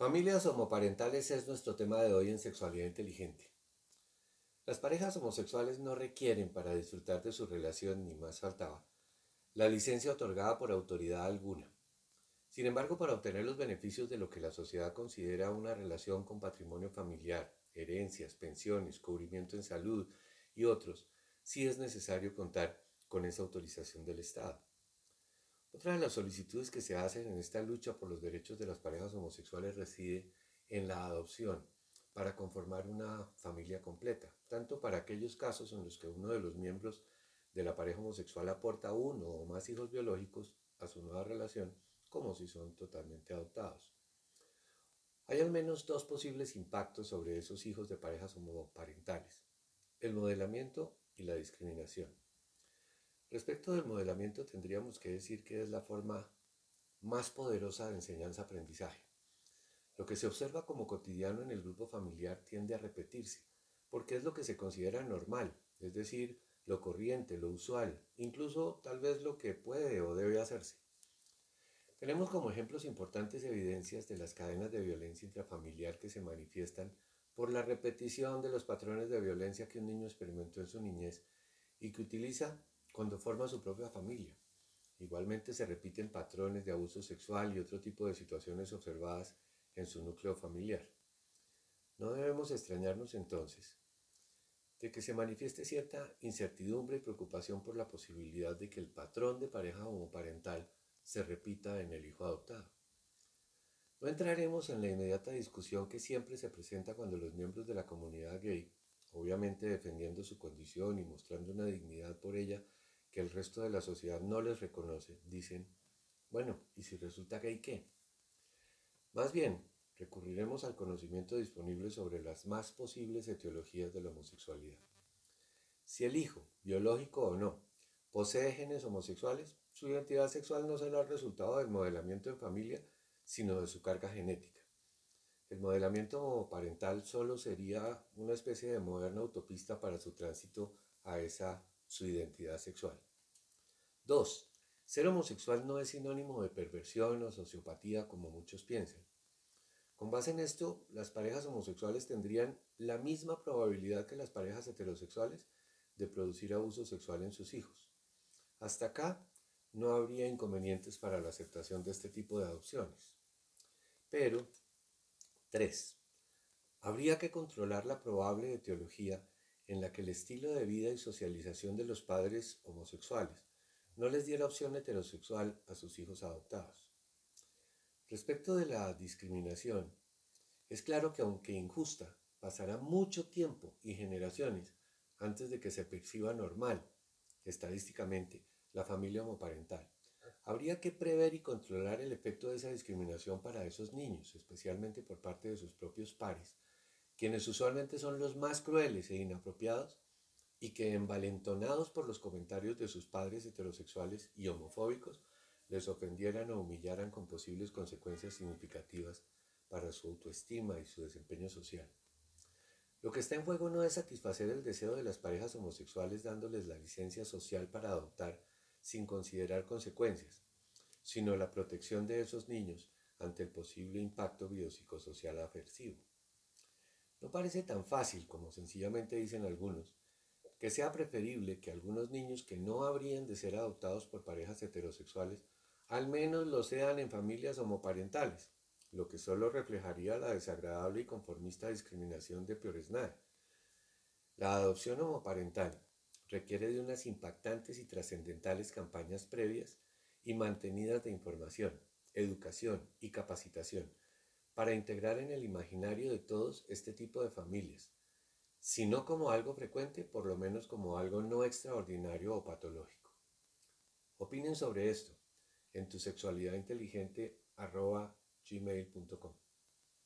Familias homoparentales es nuestro tema de hoy en Sexualidad Inteligente. Las parejas homosexuales no requieren para disfrutar de su relación, ni más faltaba, la licencia otorgada por autoridad alguna. Sin embargo, para obtener los beneficios de lo que la sociedad considera una relación con patrimonio familiar, herencias, pensiones, cubrimiento en salud y otros, sí es necesario contar con esa autorización del Estado. Otra de las solicitudes que se hacen en esta lucha por los derechos de las parejas homosexuales reside en la adopción para conformar una familia completa, tanto para aquellos casos en los que uno de los miembros de la pareja homosexual aporta uno o más hijos biológicos a su nueva relación, como si son totalmente adoptados. Hay al menos dos posibles impactos sobre esos hijos de parejas homoparentales, el modelamiento y la discriminación. Respecto del modelamiento, tendríamos que decir que es la forma más poderosa de enseñanza-aprendizaje. Lo que se observa como cotidiano en el grupo familiar tiende a repetirse, porque es lo que se considera normal, es decir, lo corriente, lo usual, incluso tal vez lo que puede o debe hacerse. Tenemos como ejemplos importantes evidencias de las cadenas de violencia intrafamiliar que se manifiestan por la repetición de los patrones de violencia que un niño experimentó en su niñez y que utiliza cuando forma su propia familia. Igualmente se repiten patrones de abuso sexual y otro tipo de situaciones observadas en su núcleo familiar. No debemos extrañarnos entonces de que se manifieste cierta incertidumbre y preocupación por la posibilidad de que el patrón de pareja homoparental se repita en el hijo adoptado. No entraremos en la inmediata discusión que siempre se presenta cuando los miembros de la comunidad gay, obviamente defendiendo su condición y mostrando una dignidad por ella, que el resto de la sociedad no les reconoce, dicen, bueno, ¿y si resulta gay qué? Más bien, recurriremos al conocimiento disponible sobre las más posibles etiologías de la homosexualidad. Si el hijo, biológico o no, posee genes homosexuales, su identidad sexual no será el resultado del modelamiento en familia, sino de su carga genética. El modelamiento parental solo sería una especie de moderna autopista para su tránsito a esa su identidad sexual. 2. Ser homosexual no es sinónimo de perversión o sociopatía como muchos piensan. Con base en esto, las parejas homosexuales tendrían la misma probabilidad que las parejas heterosexuales de producir abuso sexual en sus hijos. Hasta acá no habría inconvenientes para la aceptación de este tipo de adopciones. Pero, 3. Habría que controlar la probable etiología en la que el estilo de vida y socialización de los padres homosexuales no les diera opción heterosexual a sus hijos adoptados. Respecto de la discriminación, es claro que aunque injusta, pasará mucho tiempo y generaciones antes de que se perciba normal, estadísticamente, la familia homoparental. Habría que prever y controlar el efecto de esa discriminación para esos niños, especialmente por parte de sus propios pares, quienes usualmente son los más crueles e inapropiados y que envalentonados por los comentarios de sus padres heterosexuales y homofóbicos, les ofendieran o humillaran con posibles consecuencias significativas para su autoestima y su desempeño social. Lo que está en juego no es satisfacer el deseo de las parejas homosexuales dándoles la licencia social para adoptar sin considerar consecuencias, sino la protección de esos niños ante el posible impacto biopsicosocial aversivo. No parece tan fácil como sencillamente dicen algunos, que sea preferible que algunos niños que no habrían de ser adoptados por parejas heterosexuales, al menos lo sean en familias homoparentales, lo que solo reflejaría la desagradable y conformista discriminación de Pioresnade. La adopción homoparental requiere de unas impactantes y trascendentales campañas previas y mantenidas de información, educación y capacitación para integrar en el imaginario de todos este tipo de familias, si no como algo frecuente, por lo menos como algo no extraordinario o patológico. Opinen sobre esto en tu sexualidad.